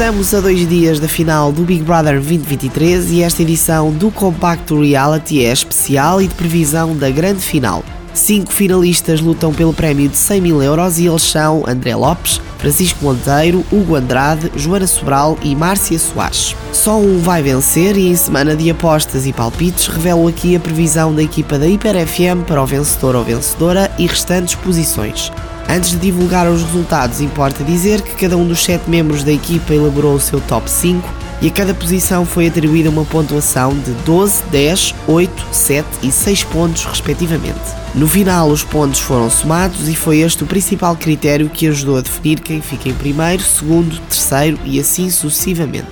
Estamos a dois dias da final do Big Brother 2023 e esta edição do Compacto Reality é especial e de previsão da grande final. Cinco finalistas lutam pelo prémio de 100 mil euros e eles são André Lopes, Francisco Monteiro, Hugo Andrade, Joana Sobral e Márcia Soares. Só um vai vencer e em semana de apostas e palpites revelo aqui a previsão da equipa da Hiper FM para o vencedor ou vencedora e restantes posições. Antes de divulgar os resultados, importa dizer que cada um dos sete membros da equipa elaborou o seu top 5 e a cada posição foi atribuída uma pontuação de 12, 10, 8, 7 e 6 pontos, respectivamente. No final, os pontos foram somados e foi este o principal critério que ajudou a definir quem fica em primeiro, segundo, terceiro e assim sucessivamente.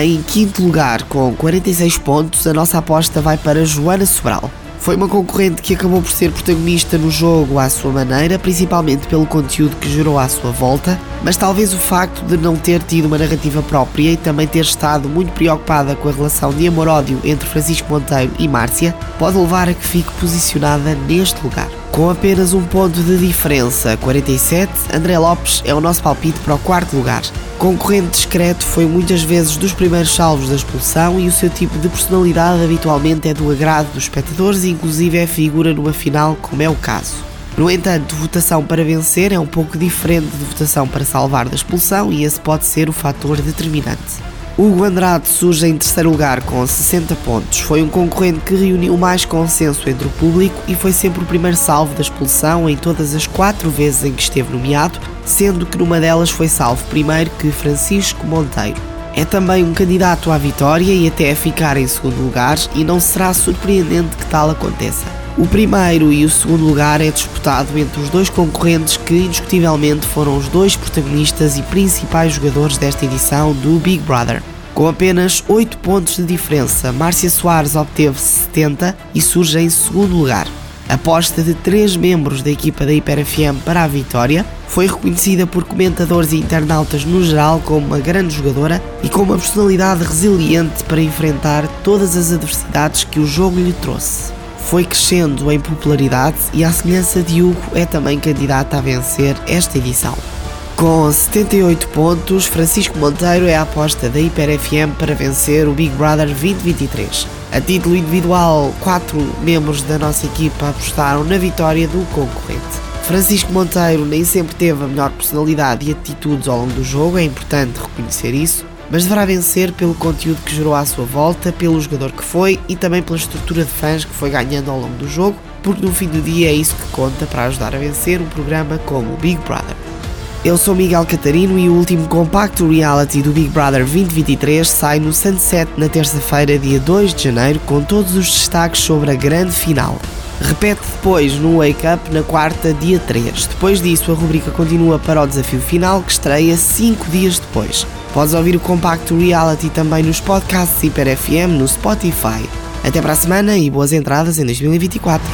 Em quinto lugar, com 46 pontos, a nossa aposta vai para Joana Sobral. Foi uma concorrente que acabou por ser protagonista no jogo à sua maneira, principalmente pelo conteúdo que gerou à sua volta, mas talvez o facto de não ter tido uma narrativa própria e também ter estado muito preocupada com a relação de amor-ódio entre Francisco Monteiro e Márcia, pode levar a que fique posicionada neste lugar. Com apenas um ponto de diferença, 47, André Lopes é o nosso palpite para o quarto lugar. Concorrente discreto, foi muitas vezes dos primeiros salvos da expulsão e o seu tipo de personalidade habitualmente é do agrado dos espectadores e inclusive é figura numa final, como é o caso. No entanto, votação para vencer é um pouco diferente de votação para salvar da expulsão e esse pode ser o fator determinante. Hugo Andrade surge em terceiro lugar com 60 pontos. Foi um concorrente que reuniu mais consenso entre o público e foi sempre o primeiro salvo da expulsão em todas as quatro vezes em que esteve nomeado, sendo que numa delas foi salvo primeiro que Francisco Monteiro. É também um candidato à vitória e até a ficar em segundo lugar, e não será surpreendente que tal aconteça. O primeiro e o segundo lugar é disputado entre os dois concorrentes que, indiscutivelmente, foram os dois protagonistas e principais jogadores desta edição do Big Brother. Com apenas 8 pontos de diferença, Márcia Soares obteve 70 e surge em segundo lugar. A aposta de três membros da equipa da Hiper FM para a vitória foi reconhecida por comentadores e internautas no geral como uma grande jogadora e com uma personalidade resiliente para enfrentar todas as adversidades que o jogo lhe trouxe foi crescendo em popularidade e, à semelhança de Hugo, é também candidata a vencer esta edição. Com 78 pontos, Francisco Monteiro é a aposta da Hiper FM para vencer o Big Brother 2023. A título individual, quatro membros da nossa equipa apostaram na vitória do concorrente. Francisco Monteiro nem sempre teve a melhor personalidade e atitudes ao longo do jogo, é importante reconhecer isso, mas deverá vencer pelo conteúdo que gerou à sua volta, pelo jogador que foi e também pela estrutura de fãs que foi ganhando ao longo do jogo, porque no fim do dia é isso que conta para ajudar a vencer um programa como o Big Brother. Eu sou Miguel Catarino e o último compacto reality do Big Brother 2023 sai no Sunset na terça-feira, dia 2 de janeiro, com todos os destaques sobre a grande final. Repete depois no Wake Up na quarta, dia 3. Depois disso, a rubrica continua para o desafio final, que estreia 5 dias depois. Podes ouvir o compacto reality também nos podcasts Hiper FM no Spotify. Até para a semana e boas entradas em 2024.